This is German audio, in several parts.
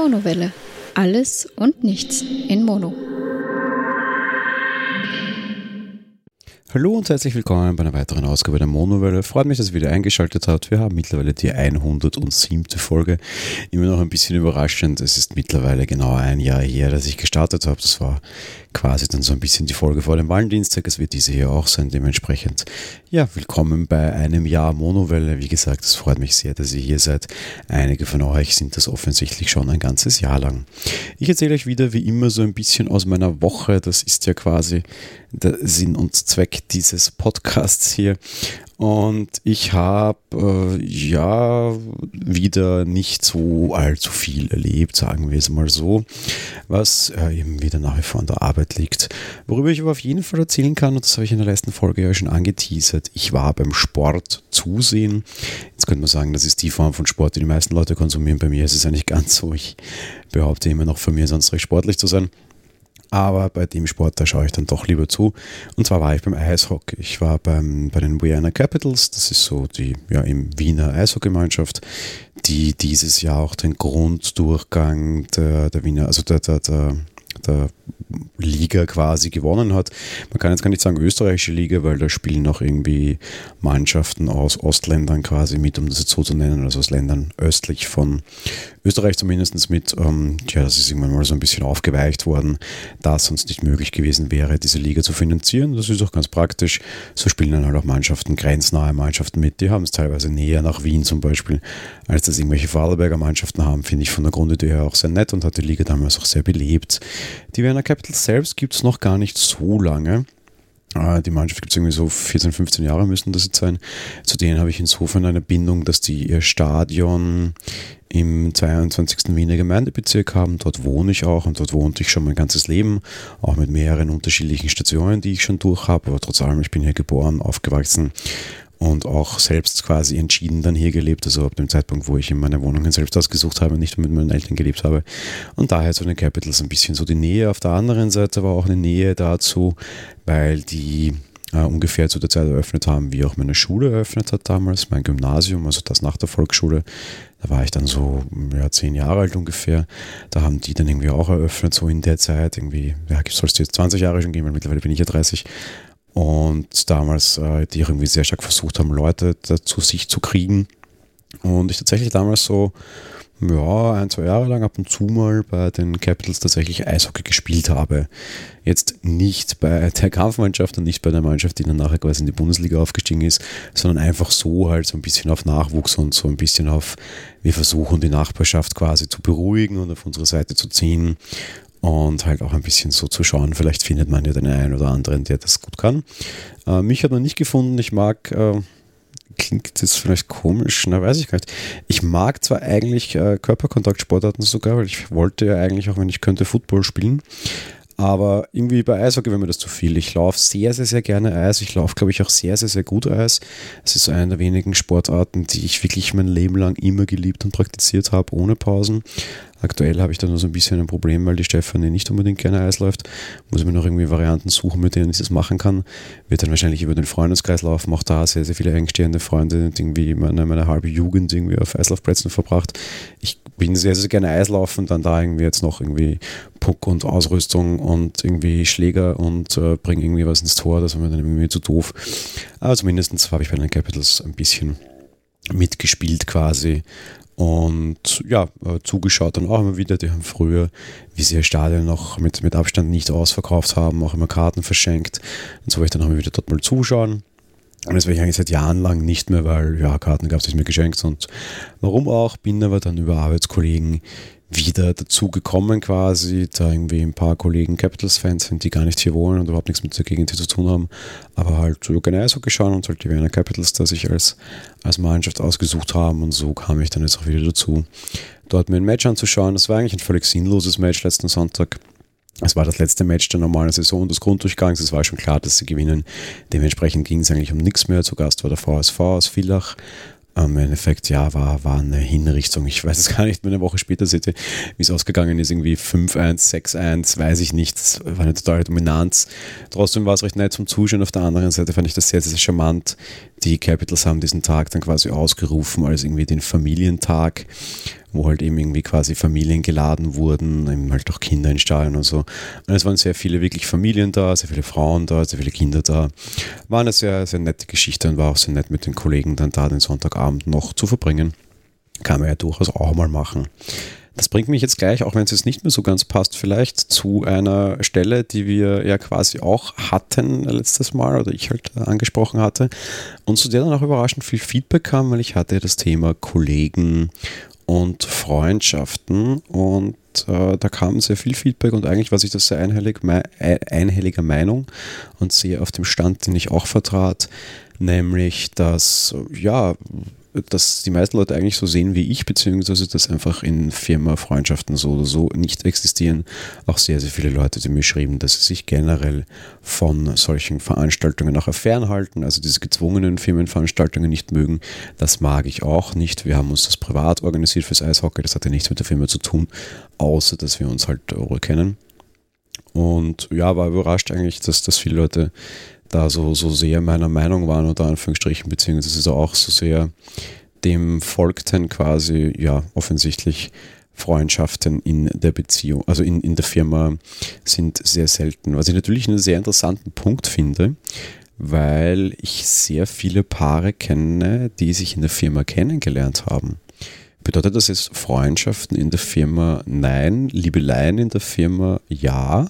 Monowelle. Alles und nichts in Mono. Hallo und herzlich willkommen bei einer weiteren Ausgabe der Monowelle. Freut mich, dass ihr wieder eingeschaltet habt. Wir haben mittlerweile die 107. Folge. Immer noch ein bisschen überraschend. Es ist mittlerweile genau ein Jahr her, dass ich gestartet habe. Das war quasi dann so ein bisschen die Folge vor dem Valentinstag. Es wird diese hier auch sein. Dementsprechend, ja, willkommen bei einem Jahr Monowelle. Wie gesagt, es freut mich sehr, dass ihr hier seid. Einige von euch sind das offensichtlich schon ein ganzes Jahr lang. Ich erzähle euch wieder wie immer so ein bisschen aus meiner Woche. Das ist ja quasi der Sinn und Zweck dieses Podcasts hier. Und ich habe äh, ja wieder nicht so allzu viel erlebt, sagen wir es mal so, was äh, eben wieder nach wie vor an der Arbeit liegt. Worüber ich aber auf jeden Fall erzählen kann, und das habe ich in der letzten Folge ja schon angeteasert, ich war beim Sport zusehen. Jetzt könnte man sagen, das ist die Form von Sport, die die meisten Leute konsumieren. Bei mir ist es eigentlich ganz so. Ich behaupte immer noch von mir, sonst recht sportlich zu sein. Aber bei dem Sport, da schaue ich dann doch lieber zu. Und zwar war ich beim Eishockey. Ich war beim, bei den Vienna Capitals. Das ist so die ja, im Wiener Eishockeymannschaft, die dieses Jahr auch den Grunddurchgang der, der Wiener, also der, der, der, der Liga quasi gewonnen hat. Man kann jetzt gar nicht sagen österreichische Liga, weil da spielen auch irgendwie Mannschaften aus Ostländern quasi mit, um das jetzt so zu nennen, also aus Ländern östlich von Österreich zumindest mit. Ähm, ja, das ist irgendwann mal so ein bisschen aufgeweicht worden, da es sonst nicht möglich gewesen wäre, diese Liga zu finanzieren. Das ist auch ganz praktisch. So spielen dann halt auch Mannschaften, grenznahe Mannschaften mit. Die haben es teilweise näher nach Wien zum Beispiel, als das irgendwelche Vorarlberger Mannschaften haben. Finde ich von der Grundidee her auch sehr nett und hat die Liga damals auch sehr belebt. Die Werner Capitals selbst gibt es noch gar nicht so lange. Ah, die Mannschaft gibt es irgendwie so 14, 15 Jahre müssen das jetzt sein. Zu denen habe ich insofern eine Bindung, dass die ihr Stadion im 22. Wiener Gemeindebezirk haben. Dort wohne ich auch und dort wohnte ich schon mein ganzes Leben, auch mit mehreren unterschiedlichen Stationen, die ich schon durch habe. Aber trotz allem, ich bin hier geboren, aufgewachsen und auch selbst quasi entschieden dann hier gelebt, also ab dem Zeitpunkt, wo ich in meine Wohnungen selbst ausgesucht habe, nicht mit meinen Eltern gelebt habe. Und daher zu den Capitals ein bisschen so die Nähe. Auf der anderen Seite aber auch eine Nähe dazu, weil die äh, ungefähr zu der Zeit eröffnet haben, wie auch meine Schule eröffnet hat damals, mein Gymnasium, also das nach der Volksschule. Da war ich dann so ja, zehn Jahre alt ungefähr. Da haben die dann irgendwie auch eröffnet, so in der Zeit. Irgendwie, ja, soll es jetzt 20 Jahre schon geben, weil mittlerweile bin ich ja 30. Und damals, äh, die irgendwie sehr stark versucht haben, Leute zu sich zu kriegen. Und ich tatsächlich damals so, ja, ein, zwei Jahre lang ab und zu mal bei den Capitals tatsächlich Eishockey gespielt habe. Jetzt nicht bei der Kampfmannschaft und nicht bei der Mannschaft, die dann nachher quasi in die Bundesliga aufgestiegen ist, sondern einfach so halt so ein bisschen auf Nachwuchs und so ein bisschen auf, wir versuchen die Nachbarschaft quasi zu beruhigen und auf unsere Seite zu ziehen und halt auch ein bisschen so zu schauen, vielleicht findet man ja den einen oder anderen, der das gut kann. Äh, mich hat man nicht gefunden, ich mag, äh, klingt das vielleicht komisch, na weiß ich gar nicht. Ich mag zwar eigentlich äh, Körperkontaktsportarten sogar, weil ich wollte ja eigentlich auch, wenn ich könnte, Football spielen, aber irgendwie bei Eishockey wäre mir das zu viel. Ich laufe sehr, sehr, sehr gerne Eis. Ich laufe, glaube ich, auch sehr, sehr, sehr gut Eis. Es ist eine der wenigen Sportarten, die ich wirklich mein Leben lang immer geliebt und praktiziert habe, ohne Pausen. Aktuell habe ich da nur so ein bisschen ein Problem, weil die Stefanie nicht unbedingt gerne Eis läuft. Muss ich mir noch irgendwie Varianten suchen, mit denen ich das machen kann. Wird dann wahrscheinlich über den Freundeskreis laufen. Auch da sehr, sehr viele engstehende Freunde, irgendwie meine, meine halbe Jugend irgendwie auf Eislaufplätzen verbracht. Ich bin sehr, sehr gerne Eislaufen, dann da irgendwie jetzt noch irgendwie Puck und Ausrüstung und irgendwie Schläger und äh, bringe irgendwie was ins Tor. Das war mir dann irgendwie zu doof. Aber zumindest habe ich bei den Capitals ein bisschen mitgespielt quasi und ja, äh, zugeschaut dann auch immer wieder. Die haben früher, wie sie ihr Stadion noch mit, mit Abstand nicht ausverkauft haben, auch immer Karten verschenkt. Und so wollte ich dann auch immer wieder dort mal zuschauen. Und das werde ich eigentlich seit Jahren lang nicht mehr, weil ja, Karten gab es nicht mehr geschenkt. Und warum auch, bin aber dann über Arbeitskollegen wieder dazu gekommen quasi, da irgendwie ein paar Kollegen Capitals-Fans sind, die gar nicht hier wohnen und überhaupt nichts mit der Gegend hier zu tun haben, aber halt so gerne Eishockey schauen und halt die Wiener Capitals da sich als, als Mannschaft ausgesucht haben und so kam ich dann jetzt auch wieder dazu, dort mir ein Match anzuschauen. Das war eigentlich ein völlig sinnloses Match letzten Sonntag. Es war das letzte Match der normalen Saison des Grunddurchgangs. Es war schon klar, dass sie gewinnen. Dementsprechend ging es eigentlich um nichts mehr. Zu Gast war der VSV aus Villach im Endeffekt, ja, war, war eine Hinrichtung. Ich weiß es gar nicht eine Woche später seht ihr, wie es ausgegangen ist. Irgendwie 5-1, 6-1, weiß ich nicht. Das war eine totale Dominanz. Trotzdem war es recht nett zum Zuschauen. Auf der anderen Seite fand ich das sehr, sehr charmant, Die Capitals haben diesen Tag dann quasi ausgerufen als irgendwie den Familientag, wo halt eben irgendwie quasi Familien geladen wurden, eben halt auch Kinder in Stadion und so. Und es waren sehr viele wirklich Familien da, sehr viele Frauen da, sehr viele Kinder da. War eine sehr, sehr nette Geschichte und war auch sehr nett mit den Kollegen dann da den Sonntagabend noch zu verbringen. Kann man ja durchaus auch mal machen. Das bringt mich jetzt gleich, auch wenn es jetzt nicht mehr so ganz passt, vielleicht zu einer Stelle, die wir ja quasi auch hatten letztes Mal oder ich halt angesprochen hatte und zu der dann auch überraschend viel Feedback kam, weil ich hatte das Thema Kollegen und Freundschaften und äh, da kam sehr viel Feedback und eigentlich war sich das sehr einhellig, einhelliger Meinung und sehr auf dem Stand, den ich auch vertrat, nämlich dass ja dass die meisten Leute eigentlich so sehen wie ich, beziehungsweise dass einfach in Firma-Freundschaften so oder so nicht existieren. Auch sehr, sehr viele Leute, die mir schrieben, dass sie sich generell von solchen Veranstaltungen nachher fernhalten, also diese gezwungenen Firmenveranstaltungen nicht mögen. Das mag ich auch nicht. Wir haben uns das privat organisiert fürs Eishockey, das hat ja nichts mit der Firma zu tun, außer dass wir uns halt kennen. Und ja, war überrascht eigentlich, dass, dass viele Leute da so, so sehr meiner Meinung waren, unter Anführungsstrichen, beziehungsweise auch so sehr dem folgten quasi, ja, offensichtlich Freundschaften in der Beziehung, also in, in der Firma sind sehr selten. Was ich natürlich einen sehr interessanten Punkt finde, weil ich sehr viele Paare kenne, die sich in der Firma kennengelernt haben. Bedeutet das jetzt Freundschaften in der Firma? Nein. Liebeleien in der Firma? Ja.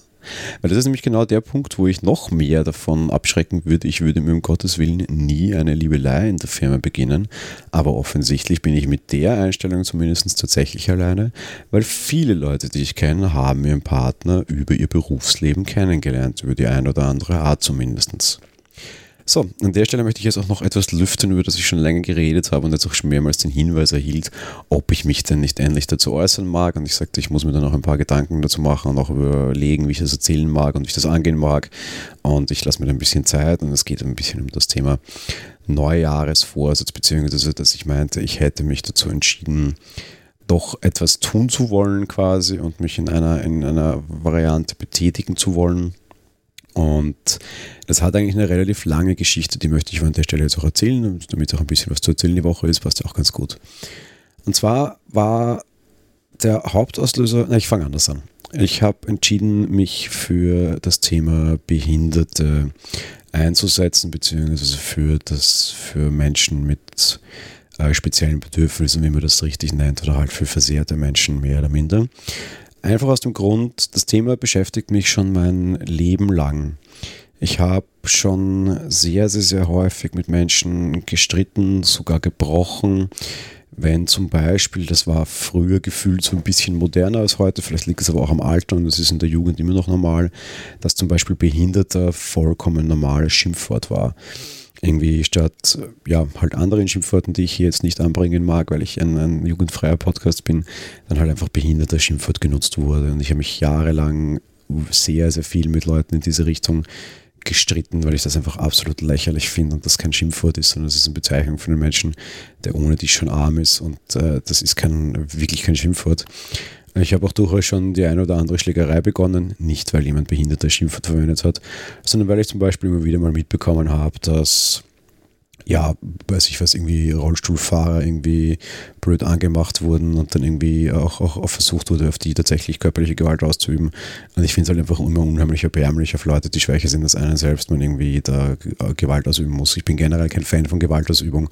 Weil das ist nämlich genau der Punkt, wo ich noch mehr davon abschrecken würde. Ich würde mir um Gottes Willen nie eine Liebelei in der Firma beginnen. Aber offensichtlich bin ich mit der Einstellung zumindest tatsächlich alleine, weil viele Leute, die ich kenne, haben ihren Partner über ihr Berufsleben kennengelernt, über die eine oder andere Art zumindest. So, an der Stelle möchte ich jetzt auch noch etwas lüften, über das ich schon länger geredet habe und jetzt auch schon mehrmals den Hinweis erhielt, ob ich mich denn nicht endlich dazu äußern mag. Und ich sagte, ich muss mir dann noch ein paar Gedanken dazu machen und auch überlegen, wie ich das erzählen mag und wie ich das angehen mag. Und ich lasse mir da ein bisschen Zeit und es geht ein bisschen um das Thema Neujahresvorsatz, beziehungsweise dass ich meinte, ich hätte mich dazu entschieden, doch etwas tun zu wollen quasi und mich in einer, in einer Variante betätigen zu wollen und das hat eigentlich eine relativ lange Geschichte, die möchte ich an der Stelle jetzt auch erzählen, damit auch ein bisschen was zu erzählen die Woche ist, passt ja auch ganz gut. Und zwar war der Hauptauslöser, na, ich fange anders an. Ich habe entschieden, mich für das Thema Behinderte einzusetzen, beziehungsweise für, das, für Menschen mit äh, speziellen Bedürfnissen, wie man das richtig nennt, oder halt für versehrte Menschen mehr oder minder. Einfach aus dem Grund, das Thema beschäftigt mich schon mein Leben lang. Ich habe schon sehr, sehr, sehr häufig mit Menschen gestritten, sogar gebrochen. Wenn zum Beispiel, das war früher gefühlt so ein bisschen moderner als heute, vielleicht liegt es aber auch am Alter und es ist in der Jugend immer noch normal, dass zum Beispiel Behinderter vollkommen normales Schimpfwort war irgendwie statt ja halt anderen Schimpfworten, die ich hier jetzt nicht anbringen mag, weil ich ein, ein jugendfreier Podcast bin, dann halt einfach behinderter Schimpfwort genutzt wurde. Und ich habe mich jahrelang sehr, sehr viel mit Leuten in diese Richtung gestritten, weil ich das einfach absolut lächerlich finde und das kein Schimpfwort ist, sondern es ist eine Bezeichnung für einen Menschen, der ohne dich schon arm ist und äh, das ist kein, wirklich kein Schimpfwort. Ich habe auch durchaus schon die eine oder andere Schlägerei begonnen, nicht weil jemand behinderter Schimpfwort verwendet hat, sondern weil ich zum Beispiel immer wieder mal mitbekommen habe, dass ja, weiß ich was, irgendwie Rollstuhlfahrer irgendwie blöd angemacht wurden und dann irgendwie auch, auch, auch versucht wurde, auf die tatsächlich körperliche Gewalt auszuüben. Und ich finde es halt einfach immer unheimlich erbärmlich auf Leute, die schwächer sind als einen selbst, man irgendwie da Gewalt ausüben muss. Ich bin generell kein Fan von Gewaltausübung.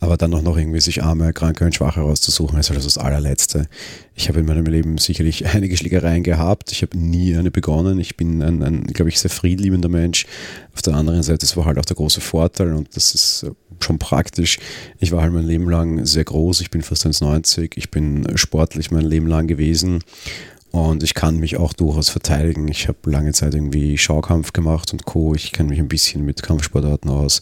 Aber dann auch noch irgendwie sich arme, kranke und schwache rauszusuchen, ist halt das allerletzte. Ich habe in meinem Leben sicherlich einige Schlägereien gehabt. Ich habe nie eine begonnen. Ich bin ein, ein glaube ich, sehr friedliebender Mensch. Auf der anderen Seite, das war halt auch der große Vorteil und das ist äh, schon praktisch. Ich war halt mein Leben lang sehr groß. Ich bin fast 1,90. Ich bin sportlich mein Leben lang gewesen. Und ich kann mich auch durchaus verteidigen. Ich habe lange Zeit irgendwie Schaukampf gemacht und Co. Ich kenne mich ein bisschen mit Kampfsportarten aus.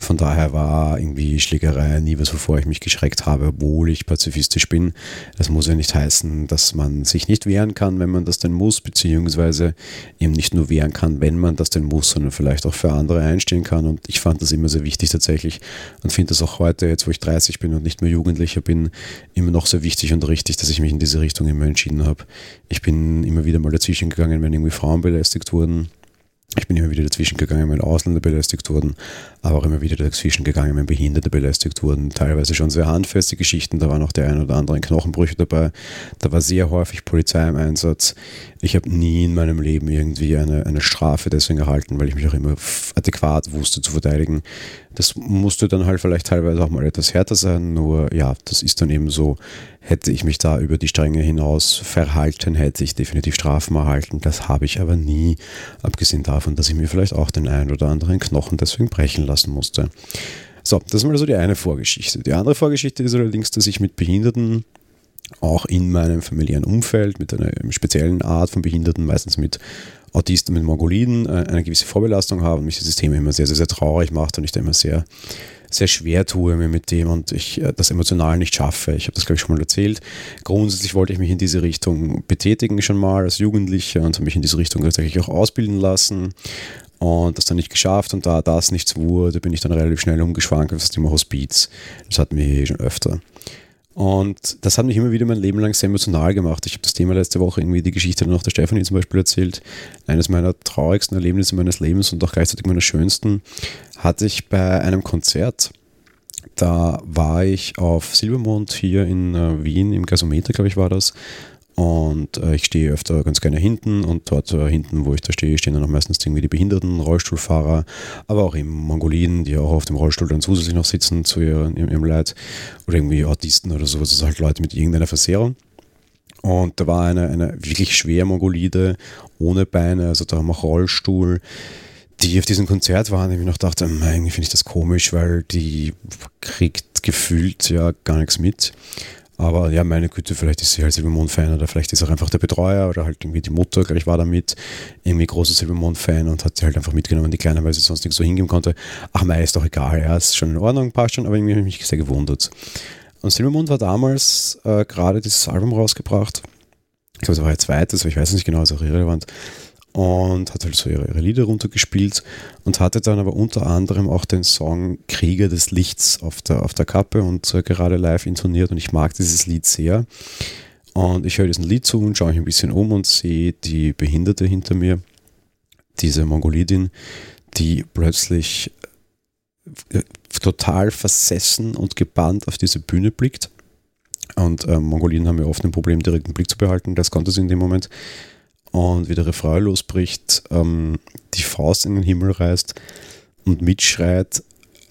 Von daher war irgendwie Schlägerei nie was, wovor ich mich geschreckt habe, obwohl ich pazifistisch bin. Das muss ja nicht heißen, dass man sich nicht wehren kann, wenn man das denn muss, beziehungsweise eben nicht nur wehren kann, wenn man das denn muss, sondern vielleicht auch für andere einstehen kann. Und ich fand das immer sehr wichtig tatsächlich und finde das auch heute, jetzt wo ich 30 bin und nicht mehr Jugendlicher bin, immer noch sehr wichtig und richtig, dass ich mich in diese Richtung immer entschieden habe. Ich bin immer wieder mal dazwischen gegangen, wenn irgendwie Frauen belästigt wurden Ich bin immer wieder dazwischen gegangen, wenn Ausländer belästigt wurden, aber auch immer wieder dazwischen gegangen, wenn Behinderte belästigt wurden. Teilweise schon sehr handfeste Geschichten, da waren auch der ein oder andere Knochenbrüche dabei. Da war sehr häufig Polizei im Einsatz. Ich habe nie in meinem Leben irgendwie eine, eine Strafe deswegen erhalten, weil ich mich auch immer adäquat wusste zu verteidigen. Das musste dann halt vielleicht teilweise auch mal etwas härter sein, nur ja, das ist dann eben so. Hätte ich mich da über die Stränge hinaus verhalten, hätte ich definitiv Strafen erhalten. Das habe ich aber nie, abgesehen davon, dass ich mir vielleicht auch den einen oder anderen Knochen deswegen brechen lassen musste. So, das ist mal so die eine Vorgeschichte. Die andere Vorgeschichte ist allerdings, dass ich mit Behinderten auch in meinem familiären Umfeld mit einer speziellen Art von Behinderten, meistens mit Autisten, mit Mongoliden, äh, eine gewisse Vorbelastung habe und mich dieses Thema immer sehr, sehr, sehr traurig macht und ich da immer sehr, sehr schwer tue mir mit dem und ich äh, das emotional nicht schaffe. Ich habe das, glaube ich, schon mal erzählt. Grundsätzlich wollte ich mich in diese Richtung betätigen schon mal als Jugendlicher und habe mich in diese Richtung tatsächlich auch ausbilden lassen und das dann nicht geschafft und da das nichts wurde, bin ich dann relativ schnell umgeschwankt auf das Thema Hospiz. Das hatten wir hier schon öfter. Und das hat mich immer wieder mein Leben lang sehr emotional gemacht. Ich habe das Thema letzte Woche irgendwie die Geschichte noch der Stefanie zum Beispiel erzählt. Eines meiner traurigsten Erlebnisse meines Lebens und auch gleichzeitig meiner schönsten hatte ich bei einem Konzert. Da war ich auf Silbermond hier in äh, Wien, im Gasometer, glaube ich, war das. Und äh, ich stehe öfter ganz gerne hinten und dort äh, hinten, wo ich da stehe, stehen dann auch meistens irgendwie die Behinderten, Rollstuhlfahrer, aber auch eben Mongoliden, die auch auf dem Rollstuhl dann zusätzlich noch sitzen zu ihrem, ihrem Leid oder irgendwie Autisten oder sowas, also halt Leute mit irgendeiner Versehrung. Und da war eine, eine wirklich schwer Mongolide, ohne Beine, also da haben auch Rollstuhl, die auf diesem Konzert waren, ich noch dachte, eigentlich finde ich das komisch, weil die kriegt gefühlt ja gar nichts mit. Aber ja, meine Güte, vielleicht ist sie halt Silbermond-Fan oder vielleicht ist auch einfach der Betreuer oder halt irgendwie die Mutter, glaube ich, war da mit, irgendwie großer Silbermond-Fan und hat sie halt einfach mitgenommen, die Kleine, weil sie sonst nicht so hingeben konnte. Ach, mei, ist doch egal, ja, ist schon in Ordnung, passt schon, aber irgendwie habe ich mich sehr gewundert. Und Silbermond war damals äh, gerade dieses Album rausgebracht. Ich glaube, es war ihr zweites, aber ich weiß es nicht genau, ist auch irrelevant und hat halt so ihre, ihre Lieder runtergespielt und hatte dann aber unter anderem auch den Song Krieger des Lichts auf der, auf der Kappe und äh, gerade live intoniert und ich mag dieses Lied sehr. Und ich höre diesen Lied zu und schaue mich ein bisschen um und sehe die Behinderte hinter mir, diese Mongolidin, die plötzlich äh, total versessen und gebannt auf diese Bühne blickt. Und äh, Mongoliden haben ja oft ein Problem, direkt den Blick zu behalten. Das konnte sie in dem Moment und wie der Refrain losbricht, ähm, die Faust in den Himmel reißt und mitschreit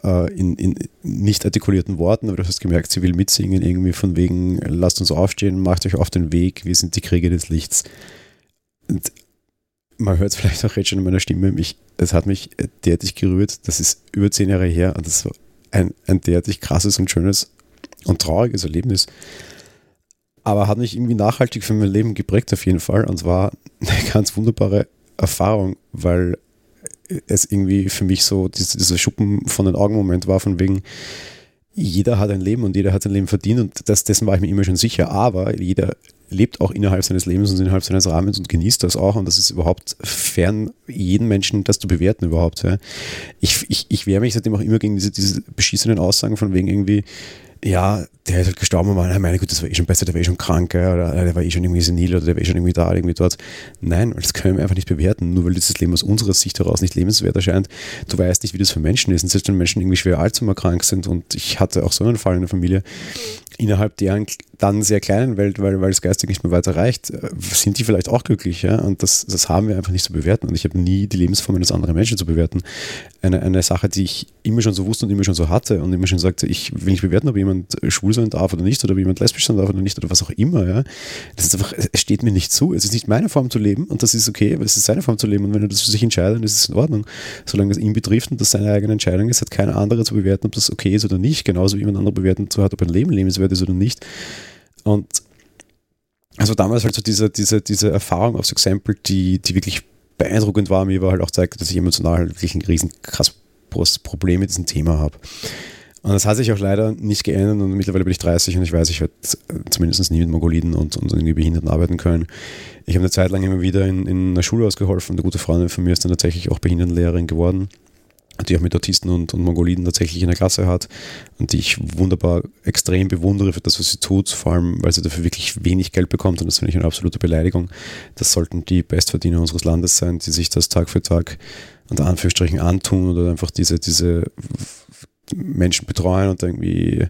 äh, in, in, nicht artikulierten Worten, aber du hast gemerkt, sie will mitsingen, irgendwie von wegen, lasst uns aufstehen, macht euch auf den Weg, wir sind die Krieger des Lichts. Und man hört es vielleicht auch jetzt schon in meiner Stimme, mich, es hat mich derartig gerührt, das ist über zehn Jahre her und das war ein, ein derartig krasses und schönes und trauriges Erlebnis aber hat mich irgendwie nachhaltig für mein Leben geprägt auf jeden Fall und war eine ganz wunderbare Erfahrung, weil es irgendwie für mich so dieser Schuppen von den Augen-Moment war, von wegen, jeder hat ein Leben und jeder hat sein Leben verdient und das, dessen war ich mir immer schon sicher, aber jeder lebt auch innerhalb seines Lebens und innerhalb seines Rahmens und genießt das auch und das ist überhaupt fern, jeden Menschen das zu bewerten überhaupt. Ja. Ich, ich, ich wehre mich seitdem auch immer gegen diese, diese beschissenen Aussagen von wegen irgendwie, ja, der ist halt gestorben, man, meine Güte, das war eh schon besser, der war eh schon krank, oder der war eh schon irgendwie senil oder der war eh schon irgendwie da, irgendwie dort. Nein, das können wir einfach nicht bewerten, nur weil dieses Leben aus unserer Sicht heraus nicht lebenswert erscheint. Du weißt nicht, wie das für Menschen ist. Und selbst wenn Menschen irgendwie schwer Alzheimer krank sind und ich hatte auch so einen Fall in der Familie, innerhalb deren dann sehr kleinen Welt, weil, weil es geistig nicht mehr weiter reicht, äh, sind die vielleicht auch glücklich. Ja? Und das, das haben wir einfach nicht zu bewerten. Und ich habe nie die Lebensform eines anderen Menschen zu bewerten. Eine, eine Sache, die ich immer schon so wusste und immer schon so hatte und immer schon sagte, ich will nicht bewerten, ob jemand schwul sein darf oder nicht oder ob jemand lesbisch sein darf oder nicht oder was auch immer. Ja? Das ist einfach, es steht mir nicht zu. Es ist nicht meine Form zu leben und das ist okay, aber es ist seine Form zu leben. Und wenn er das für sich entscheidet, dann ist es in Ordnung. Solange es ihn betrifft und das seine eigene Entscheidung ist, hat keiner andere zu bewerten, ob das okay ist oder nicht. Genauso wie jemand andere bewerten zu hat, ob ein Leben lebenswert ist oder nicht. Und also damals halt so diese, diese, diese Erfahrung aufs Exempel, die, die wirklich beeindruckend war, mir aber halt auch zeigte, dass ich emotional wirklich ein riesen krass Problem mit diesem Thema habe. Und das hat sich auch leider nicht geändert und mittlerweile bin ich 30 und ich weiß, ich werde zumindest nie mit Mongoliden und, und irgendwie Behinderten arbeiten können. Ich habe eine Zeit lang immer wieder in, in einer Schule ausgeholfen. Eine gute Freundin von mir ist dann tatsächlich auch Behindertenlehrerin geworden. Die auch mit Autisten und, und Mongoliden tatsächlich in der Klasse hat und die ich wunderbar extrem bewundere für das, was sie tut, vor allem, weil sie dafür wirklich wenig Geld bekommt und das finde ich eine absolute Beleidigung. Das sollten die Bestverdiener unseres Landes sein, die sich das Tag für Tag unter Anführungsstrichen antun oder einfach diese, diese Menschen betreuen und irgendwie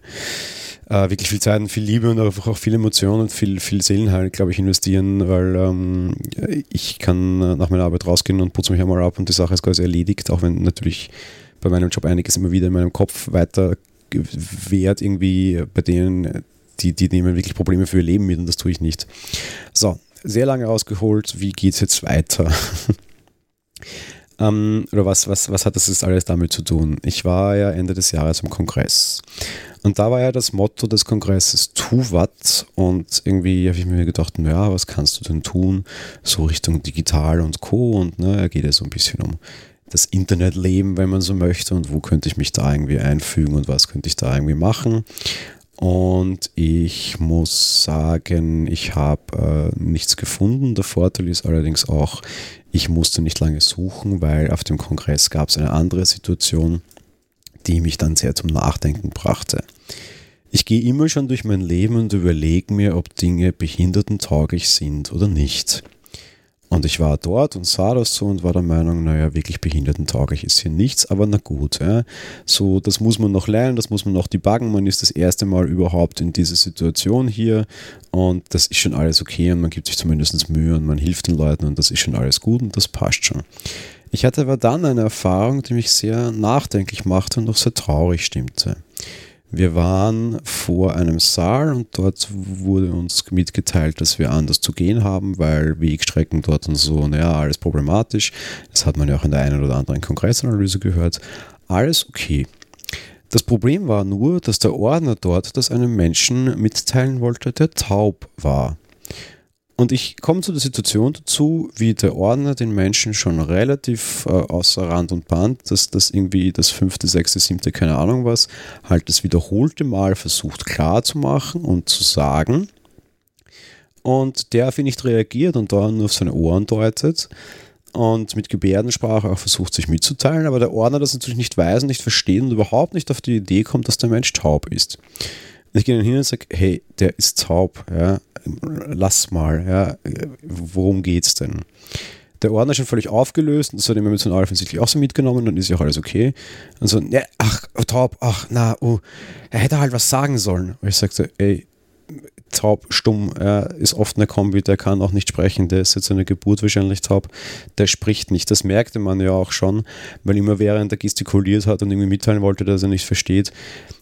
äh, wirklich viel Zeit und viel Liebe und einfach auch viel Emotionen und viel, viel Seelenheil, glaube ich, investieren, weil ähm, ich kann nach meiner Arbeit rausgehen und putze mich einmal ab und die Sache ist quasi erledigt, auch wenn natürlich bei meinem Job einiges immer wieder in meinem Kopf weiter wert irgendwie bei denen, die, die nehmen wirklich Probleme für ihr Leben mit und das tue ich nicht. So, sehr lange ausgeholt, wie geht es jetzt weiter? ähm, oder was, was, was hat das jetzt alles damit zu tun? Ich war ja Ende des Jahres im Kongress und da war ja das Motto des Kongresses Tu wat und irgendwie habe ich mir gedacht, naja, was kannst du denn tun? So Richtung digital und Co. Und ne, geht ja so ein bisschen um das Internetleben, wenn man so möchte und wo könnte ich mich da irgendwie einfügen und was könnte ich da irgendwie machen. Und ich muss sagen, ich habe äh, nichts gefunden. Der Vorteil ist allerdings auch, ich musste nicht lange suchen, weil auf dem Kongress gab es eine andere Situation die mich dann sehr zum Nachdenken brachte. Ich gehe immer schon durch mein Leben und überlege mir, ob Dinge behindertentauglich sind oder nicht. Und ich war dort und sah das so und war der Meinung, naja, wirklich behindertentauglich ist hier nichts, aber na gut. Ja. So, das muss man noch lernen, das muss man noch debuggen. Man ist das erste Mal überhaupt in dieser Situation hier und das ist schon alles okay und man gibt sich zumindest Mühe und man hilft den Leuten und das ist schon alles gut und das passt schon. Ich hatte aber dann eine Erfahrung, die mich sehr nachdenklich machte und auch sehr traurig stimmte. Wir waren vor einem Saal und dort wurde uns mitgeteilt, dass wir anders zu gehen haben, weil Wegstrecken dort und so, naja, alles problematisch. Das hat man ja auch in der einen oder anderen Kongressanalyse gehört. Alles okay. Das Problem war nur, dass der Ordner dort das einem Menschen mitteilen wollte, der taub war. Und ich komme zu der Situation dazu, wie der Ordner den Menschen schon relativ äh, außer Rand und Band, dass das irgendwie das fünfte, sechste, siebte, keine Ahnung was, halt das wiederholte Mal versucht klarzumachen und zu sagen. Und der auf ihn nicht reagiert und da nur auf seine Ohren deutet und mit Gebärdensprache auch versucht, sich mitzuteilen, aber der Ordner das natürlich nicht weiß und nicht versteht und überhaupt nicht auf die Idee kommt, dass der Mensch taub ist. Ich gehe dann hin und sage, hey, der ist taub, ja, lass mal, ja, worum geht's denn? Der Ordner ist schon völlig aufgelöst und das hat ihm emotional offensichtlich auch so mitgenommen, dann ist ja auch alles okay. Und so, ja, ach, taub, ach, na, oh, er hätte halt was sagen sollen. Und ich sagte, ey, taub, stumm, er ist oft eine Kombi, der kann auch nicht sprechen, der ist jetzt eine Geburt wahrscheinlich taub, der spricht nicht. Das merkte man ja auch schon, weil immer während er gestikuliert hat und irgendwie mitteilen wollte, dass er nicht versteht,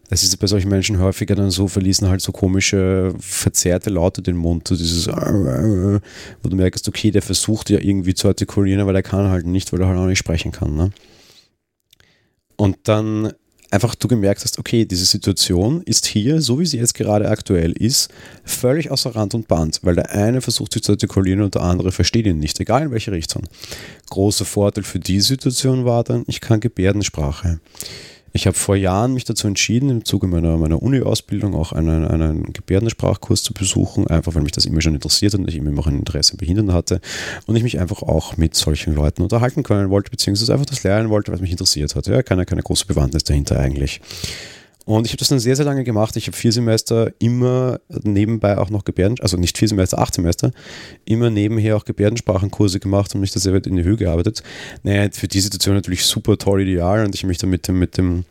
das ist bei solchen Menschen häufiger dann so, verließen halt so komische, verzerrte Laute den Mund, so dieses, wo du merkst, okay, der versucht ja irgendwie zu artikulieren, aber der kann halt nicht, weil er halt auch nicht sprechen kann. Ne? Und dann einfach du gemerkt hast, okay, diese Situation ist hier, so wie sie jetzt gerade aktuell ist, völlig außer Rand und Band, weil der eine versucht sich zu artikulieren und der andere versteht ihn nicht, egal in welche Richtung. Großer Vorteil für die Situation war dann, ich kann Gebärdensprache. Ich habe vor Jahren mich dazu entschieden, im Zuge meiner, meiner Uni-Ausbildung auch einen, einen Gebärdensprachkurs zu besuchen, einfach weil mich das immer schon interessiert und ich immer auch ein Interesse an Behinderten hatte und ich mich einfach auch mit solchen Leuten unterhalten können wollte, beziehungsweise einfach das lernen wollte, was mich interessiert hat. Ja, keine, keine große Bewandtnis dahinter eigentlich. Und ich habe das dann sehr, sehr lange gemacht. Ich habe vier Semester immer nebenbei auch noch Gebärden, also nicht vier Semester, acht Semester, immer nebenher auch Gebärdensprachenkurse gemacht und mich da sehr weit in die Höhe gearbeitet. Naja, für die Situation natürlich super toll ideal und ich habe mich dann mit dem, mit dem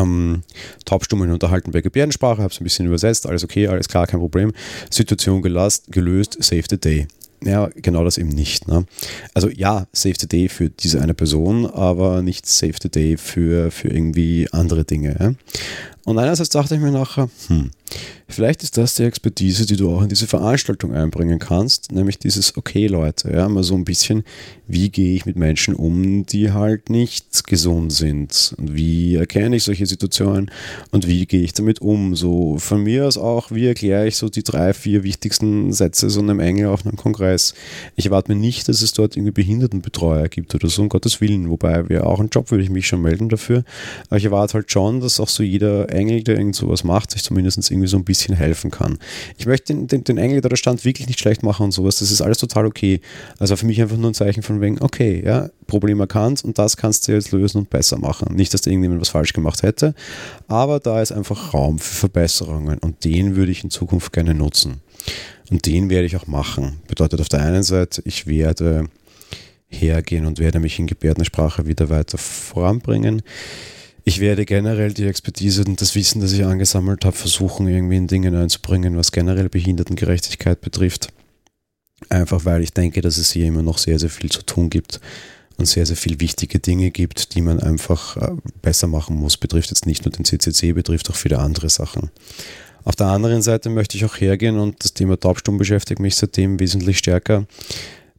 ähm, Taubstummen unterhalten bei Gebärdensprache, habe es ein bisschen übersetzt, alles okay, alles klar, kein Problem. Situation gelöst, gelöst save the day. Ja, genau das eben nicht. Ne? Also ja, Save the Day für diese eine Person, aber nicht Save the Day für, für irgendwie andere Dinge. Ja? Und einerseits dachte ich mir nachher, hm, vielleicht ist das die Expertise, die du auch in diese Veranstaltung einbringen kannst, nämlich dieses, okay Leute, ja, mal so ein bisschen, wie gehe ich mit Menschen um, die halt nicht gesund sind? Und wie erkenne ich solche Situationen und wie gehe ich damit um? So von mir aus auch, wie erkläre ich so die drei, vier wichtigsten Sätze so einem Engel auf einem Kongress? Ich erwarte mir nicht, dass es dort irgendwie Behindertenbetreuer gibt oder so, um Gottes Willen, wobei wäre auch ein Job, würde ich mich schon melden dafür. Aber ich erwarte halt schon, dass auch so jeder Engel, der irgend sowas macht, sich zumindest irgendwie so ein bisschen helfen kann. Ich möchte den, den, den Engel, der da stand, wirklich nicht schlecht machen und sowas. Das ist alles total okay. Also für mich einfach nur ein Zeichen von wegen, okay, ja, Problem erkannt und das kannst du jetzt lösen und besser machen. Nicht, dass da irgendjemand was falsch gemacht hätte, aber da ist einfach Raum für Verbesserungen und den würde ich in Zukunft gerne nutzen. Und den werde ich auch machen. Bedeutet auf der einen Seite, ich werde hergehen und werde mich in Gebärdensprache wieder weiter voranbringen. Ich werde generell die Expertise und das Wissen, das ich angesammelt habe, versuchen, irgendwie in Dingen einzubringen, was generell Behindertengerechtigkeit betrifft. Einfach weil ich denke, dass es hier immer noch sehr, sehr viel zu tun gibt und sehr, sehr viel wichtige Dinge gibt, die man einfach äh, besser machen muss. Betrifft jetzt nicht nur den CCC, betrifft auch viele andere Sachen. Auf der anderen Seite möchte ich auch hergehen und das Thema Taubstumm beschäftigt mich seitdem wesentlich stärker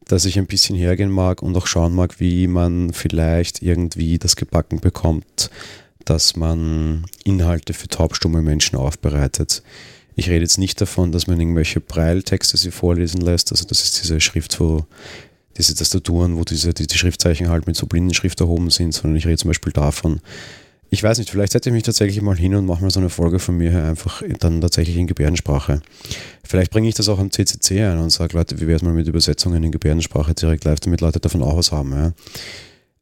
dass ich ein bisschen hergehen mag und auch schauen mag, wie man vielleicht irgendwie das gebacken bekommt, dass man Inhalte für taubstumme Menschen aufbereitet. Ich rede jetzt nicht davon, dass man irgendwelche Breiltexte sie vorlesen lässt. Also das ist diese Schrift, wo diese Tastaturen, wo diese, die, die Schriftzeichen halt mit so Blindenschrift erhoben sind, sondern ich rede zum Beispiel davon, ich weiß nicht, vielleicht setze ich mich tatsächlich mal hin und mache mal so eine Folge von mir einfach dann tatsächlich in Gebärdensprache. Vielleicht bringe ich das auch am CCC ein und sage, Leute, wie wäre es mal mit Übersetzungen in Gebärdensprache direkt live, damit Leute davon auch was haben. Ja.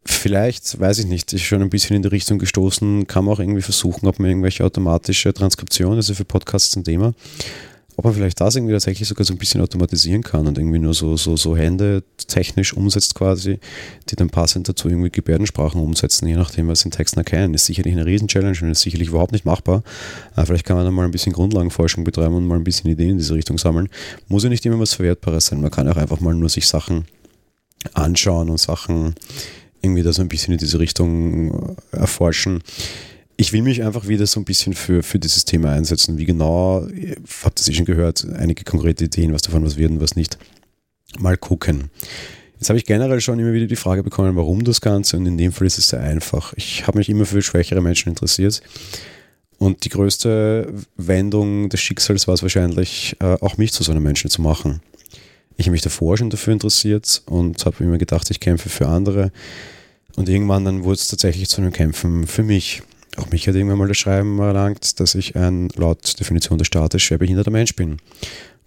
Vielleicht, weiß ich nicht, ist schon ein bisschen in die Richtung gestoßen, kann man auch irgendwie versuchen, ob man irgendwelche automatische Transkriptionen, also für Podcasts ein Thema, ob man vielleicht das irgendwie tatsächlich sogar so ein bisschen automatisieren kann und irgendwie nur so, so, so Hände technisch umsetzt quasi, die dann passend dazu irgendwie Gebärdensprachen umsetzen, je nachdem, was in Texten erkennen. Ist sicherlich eine Riesen-Challenge und ist sicherlich überhaupt nicht machbar. Aber vielleicht kann man dann mal ein bisschen Grundlagenforschung betreiben und mal ein bisschen Ideen in diese Richtung sammeln. Muss ja nicht immer was Verwertbares sein. Man kann auch einfach mal nur sich Sachen anschauen und Sachen irgendwie da so ein bisschen in diese Richtung erforschen ich will mich einfach wieder so ein bisschen für, für dieses Thema einsetzen. Wie genau, habt ihr schon gehört, einige konkrete Ideen, was davon was wird und was nicht. Mal gucken. Jetzt habe ich generell schon immer wieder die Frage bekommen, warum das Ganze und in dem Fall ist es sehr einfach. Ich habe mich immer für schwächere Menschen interessiert und die größte Wendung des Schicksals war es wahrscheinlich, äh, auch mich zu so einem Menschen zu machen. Ich habe mich davor schon dafür interessiert und habe immer gedacht, ich kämpfe für andere. Und irgendwann dann wurde es tatsächlich zu einem Kämpfen für mich. Auch mich hat irgendwann mal das Schreiben erlangt, dass ich ein laut Definition des Staates schwerbehinderter Mensch bin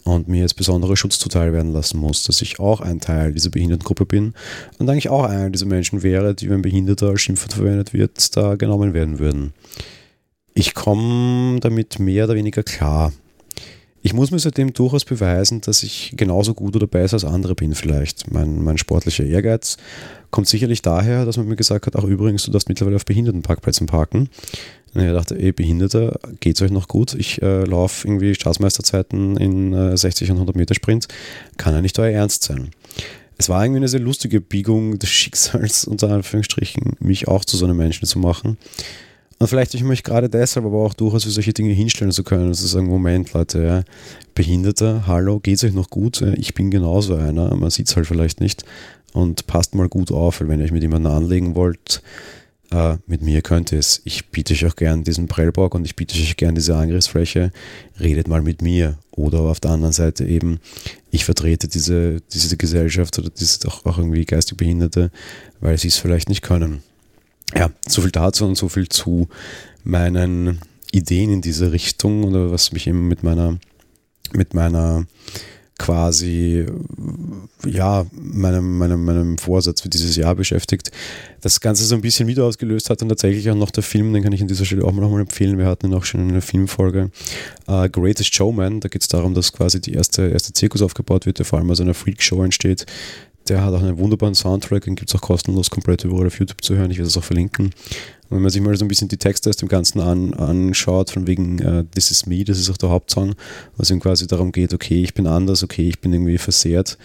und mir jetzt besondere Schutz zuteil werden lassen muss, dass ich auch ein Teil dieser Behindertengruppe bin und eigentlich auch einer dieser Menschen wäre, die, wenn Behinderter als Schimpfwort verwendet wird, da genommen werden würden. Ich komme damit mehr oder weniger klar. Ich muss mir seitdem durchaus beweisen, dass ich genauso gut oder besser als andere bin vielleicht. Mein, mein sportlicher Ehrgeiz kommt sicherlich daher, dass man mir gesagt hat, ach übrigens, du darfst mittlerweile auf Behindertenparkplätzen parken. Und ich dachte, ey, Behinderter, geht's euch noch gut? Ich äh, laufe irgendwie Staatsmeisterzeiten in äh, 60 und 100 Meter Sprint. Kann ja nicht euer Ernst sein. Es war irgendwie eine sehr lustige Biegung des Schicksals, unter Anführungsstrichen, mich auch zu so einem Menschen zu machen. Und vielleicht ich mich gerade deshalb aber auch durchaus für solche Dinge hinstellen zu können und zu sagen, Moment, Leute, ja, Behinderter, hallo, geht's euch noch gut? Ich bin genauso einer, man sieht es halt vielleicht nicht und passt mal gut auf, weil wenn ihr euch mit jemandem anlegen wollt, äh, mit mir könnt ihr es. Ich biete euch auch gern diesen Prellbock und ich biete euch gern diese Angriffsfläche. Redet mal mit mir. Oder auf der anderen Seite eben, ich vertrete diese, diese Gesellschaft oder diese auch, auch irgendwie geistig Behinderte, weil sie es vielleicht nicht können ja, so viel dazu und so viel zu meinen Ideen in diese Richtung oder was mich eben mit meiner, mit meiner quasi, ja, meinem, meinem, meinem Vorsatz für dieses Jahr beschäftigt. Das Ganze so ein bisschen wieder ausgelöst hat und tatsächlich auch noch der Film, den kann ich an dieser Stelle auch mal nochmal empfehlen. Wir hatten ihn auch schon in einer Filmfolge. Uh, Greatest Showman, da geht es darum, dass quasi die erste, erste Zirkus aufgebaut wird, der vor allem aus einer Freakshow entsteht, der hat auch einen wunderbaren Soundtrack, den gibt es auch kostenlos komplett überall auf YouTube zu hören. Ich werde es auch verlinken. Und wenn man sich mal so ein bisschen die Texte aus dem Ganzen an, anschaut, von wegen uh, This is Me, das ist auch der Hauptsong, was ihm quasi darum geht, okay, ich bin anders, okay, ich bin irgendwie versehrt,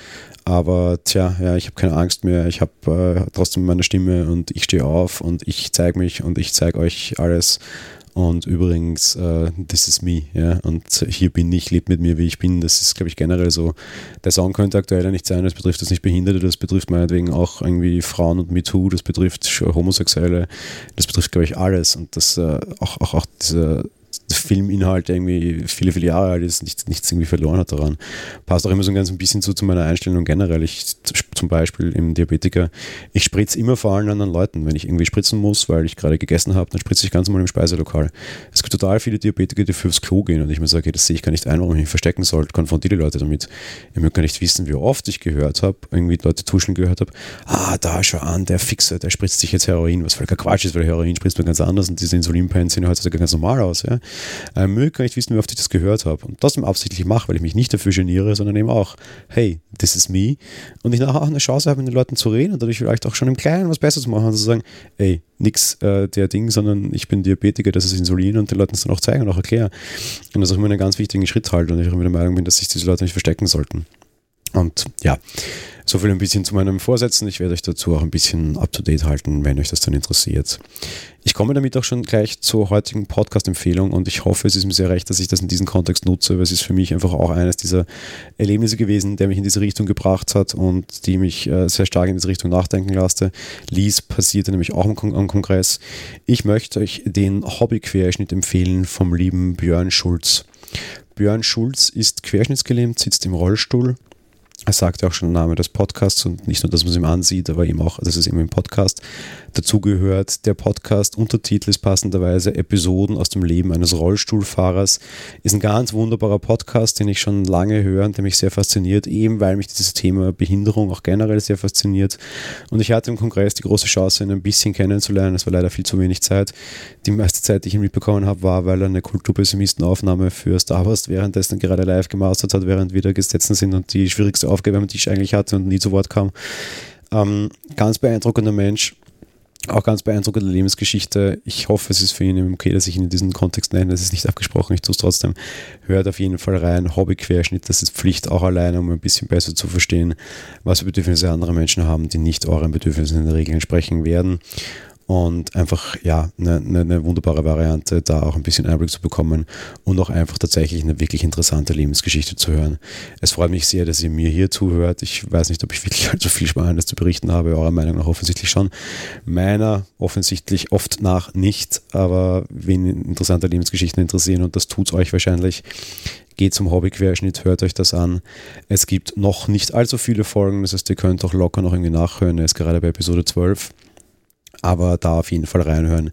aber tja, ja, ich habe keine Angst mehr, ich habe äh, trotzdem meine Stimme und ich stehe auf und ich zeige mich und ich zeige euch alles und übrigens, uh, this is me, ja, und hier bin ich, lebt mit mir, wie ich bin. Das ist, glaube ich, generell so. Der Song könnte aktueller nicht sein, das betrifft das nicht Behinderte, das betrifft meinetwegen auch irgendwie Frauen und MeToo, das betrifft Homosexuelle, das betrifft, glaube ich, alles. Und das uh, auch, auch, auch dieser Filminhalt irgendwie viele, viele Jahre alt ist, nichts, nichts irgendwie verloren hat daran. Passt auch immer so ein ganz ein bisschen zu, zu meiner Einstellung generell. Ich zum Beispiel im Diabetiker, ich spritze immer vor allen anderen Leuten. Wenn ich irgendwie spritzen muss, weil ich gerade gegessen habe, dann spritze ich ganz normal im Speiselokal. Es gibt total viele Diabetiker, die fürs Klo gehen und ich mir sage, okay, das sehe ich gar nicht ein, warum ich mich verstecken soll, konfrontiere die Leute damit. Ihr mögt gar nicht wissen, wie oft ich gehört habe, irgendwie Leute tuschen gehört habe, ah, da schau an, der Fixer, der spritzt sich jetzt Heroin, was völliger Quatsch ist, weil Heroin spritzt man ganz anders und diese Insulinpens sehen heutzutage ganz normal aus. Ja? Äh, mögt gar nicht wissen, wie oft ich das gehört habe und das absichtlich mache, weil ich mich nicht dafür geniere, sondern eben auch, hey, this is me und ich nachher auch eine Chance habe, mit den Leuten zu reden und dadurch vielleicht auch schon im Kleinen was Besseres machen und zu sagen, ey, nix äh, der Ding, sondern ich bin Diabetiker, das ist Insulin und den Leuten das dann auch zeigen und auch erklären. Und das ist auch immer einen ganz wichtigen Schritt halt und ich auch immer der Meinung bin, dass sich diese Leute nicht verstecken sollten. Und ja, so viel ein bisschen zu meinem Vorsätzen. Ich werde euch dazu auch ein bisschen up-to-date halten, wenn euch das dann interessiert. Ich komme damit auch schon gleich zur heutigen Podcast-Empfehlung und ich hoffe, es ist mir sehr recht, dass ich das in diesem Kontext nutze, weil es ist für mich einfach auch eines dieser Erlebnisse gewesen, der mich in diese Richtung gebracht hat und die mich äh, sehr stark in diese Richtung nachdenken lasse. Lies passierte nämlich auch am Kongress. Ich möchte euch den Hobby-Querschnitt empfehlen vom lieben Björn Schulz. Björn Schulz ist querschnittsgelähmt, sitzt im Rollstuhl er sagt ja auch schon der Name des Podcasts und nicht nur, dass man es ihm ansieht, aber eben auch, dass es eben im Podcast dazugehört. Der Podcast Untertitel ist passenderweise Episoden aus dem Leben eines Rollstuhlfahrers. Ist ein ganz wunderbarer Podcast, den ich schon lange höre und der mich sehr fasziniert, eben weil mich dieses Thema Behinderung auch generell sehr fasziniert. Und ich hatte im Kongress die große Chance, ihn ein bisschen kennenzulernen. Es war leider viel zu wenig Zeit. Die meiste Zeit, die ich ihn mitbekommen habe, war, weil er eine Kulturpessimistenaufnahme für Star Wars währenddessen gerade live gemastert hat, während wir da gesessen sind und die schwierigste Aufgabe die ich eigentlich hatte und nie zu Wort kam. Ähm, ganz beeindruckender Mensch, auch ganz beeindruckende Lebensgeschichte. Ich hoffe, es ist für ihn okay, dass ich ihn in diesem Kontext nenne. Es ist nicht abgesprochen, ich tue es trotzdem. Hört auf jeden Fall rein. Hobbyquerschnitt, das ist Pflicht auch alleine, um ein bisschen besser zu verstehen, was für Bedürfnisse andere Menschen haben, die nicht euren Bedürfnissen in der Regel entsprechen werden und einfach ja eine, eine, eine, wunderbare Variante, da auch ein bisschen Einblick zu bekommen und auch einfach tatsächlich eine wirklich interessante Lebensgeschichte zu hören. Es freut mich sehr, dass ihr mir hier zuhört. Ich weiß nicht, ob ich wirklich allzu viel Spannendes zu berichten habe, eurer Meinung nach offensichtlich schon. Meiner offensichtlich oft nach nicht, aber wen interessante Lebensgeschichten interessieren und das tut es euch wahrscheinlich, geht zum Hobbyquerschnitt, hört euch das an. Es gibt noch nicht allzu viele Folgen, das heißt, ihr könnt auch locker noch irgendwie nachhören. Er ist gerade bei Episode 12 aber da auf jeden Fall reinhören.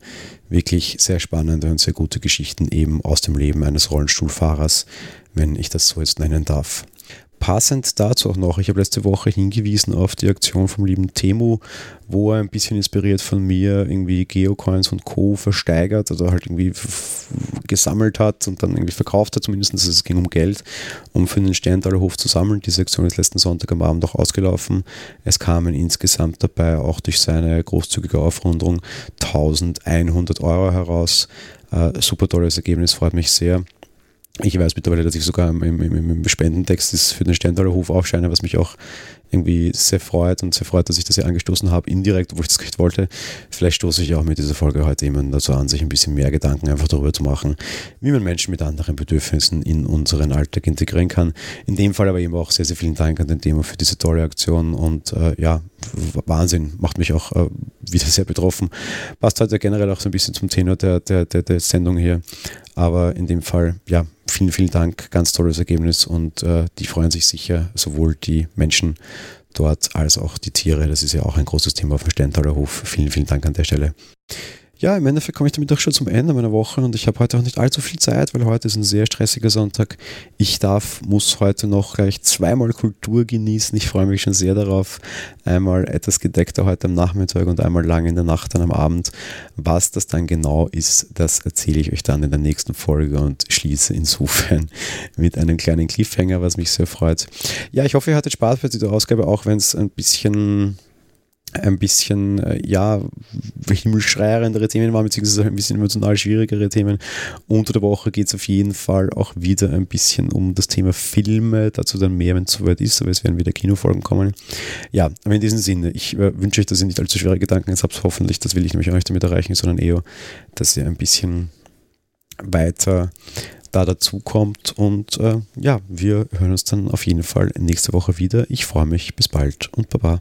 Wirklich sehr spannende und sehr gute Geschichten eben aus dem Leben eines Rollstuhlfahrers, wenn ich das so jetzt nennen darf. Passend dazu auch noch, ich habe letzte Woche hingewiesen auf die Aktion vom lieben Temu, wo er ein bisschen inspiriert von mir irgendwie Geocoins und Co. versteigert oder halt irgendwie gesammelt hat und dann irgendwie verkauft hat, zumindest also es ging um Geld, um für den Sterntaler zu sammeln. Diese Aktion ist letzten Sonntag am Abend auch ausgelaufen. Es kamen insgesamt dabei auch durch seine großzügige Aufrundung 1100 Euro heraus. Äh, super tolles Ergebnis, freut mich sehr. Ich weiß mittlerweile, dass ich sogar im, im, im Spendentext für den Sterntaler Hof aufscheine, was mich auch irgendwie sehr freut und sehr freut, dass ich das hier angestoßen habe, indirekt, obwohl ich das nicht wollte. Vielleicht stoße ich auch mit dieser Folge heute jemanden dazu an, sich ein bisschen mehr Gedanken einfach darüber zu machen, wie man Menschen mit anderen Bedürfnissen in unseren Alltag integrieren kann. In dem Fall aber eben auch sehr, sehr vielen Dank an den Thema für diese tolle Aktion und äh, ja, Wahnsinn, macht mich auch äh, wieder sehr betroffen. Passt heute generell auch so ein bisschen zum Tenor der, der, der, der Sendung hier. Aber in dem Fall, ja, vielen, vielen Dank, ganz tolles Ergebnis und äh, die freuen sich sicher, sowohl die Menschen dort als auch die Tiere. Das ist ja auch ein großes Thema auf dem Sterntaler Hof. Vielen, vielen Dank an der Stelle ja, im Endeffekt komme ich damit auch schon zum Ende meiner Woche und ich habe heute auch nicht allzu viel Zeit, weil heute ist ein sehr stressiger Sonntag. Ich darf, muss heute noch gleich zweimal Kultur genießen. Ich freue mich schon sehr darauf. Einmal etwas gedeckter heute am Nachmittag und einmal lang in der Nacht dann am Abend. Was das dann genau ist, das erzähle ich euch dann in der nächsten Folge und schließe insofern mit einem kleinen Cliffhanger, was mich sehr freut. Ja, ich hoffe, ihr hattet Spaß bei dieser Ausgabe, auch wenn es ein bisschen ein bisschen, äh, ja, himmelschreierendere Themen waren, beziehungsweise ein bisschen emotional schwierigere Themen. Unter der Woche geht es auf jeden Fall auch wieder ein bisschen um das Thema Filme, dazu dann mehr, wenn es soweit ist, aber es werden wieder Kinofolgen kommen. Ja, aber in diesem Sinne, ich äh, wünsche euch, dass ihr nicht allzu schwere Gedanken jetzt habt, hoffentlich, das will ich nämlich auch nicht damit erreichen, sondern eher, dass ihr ein bisschen weiter da dazu kommt und äh, ja, wir hören uns dann auf jeden Fall nächste Woche wieder. Ich freue mich, bis bald und baba.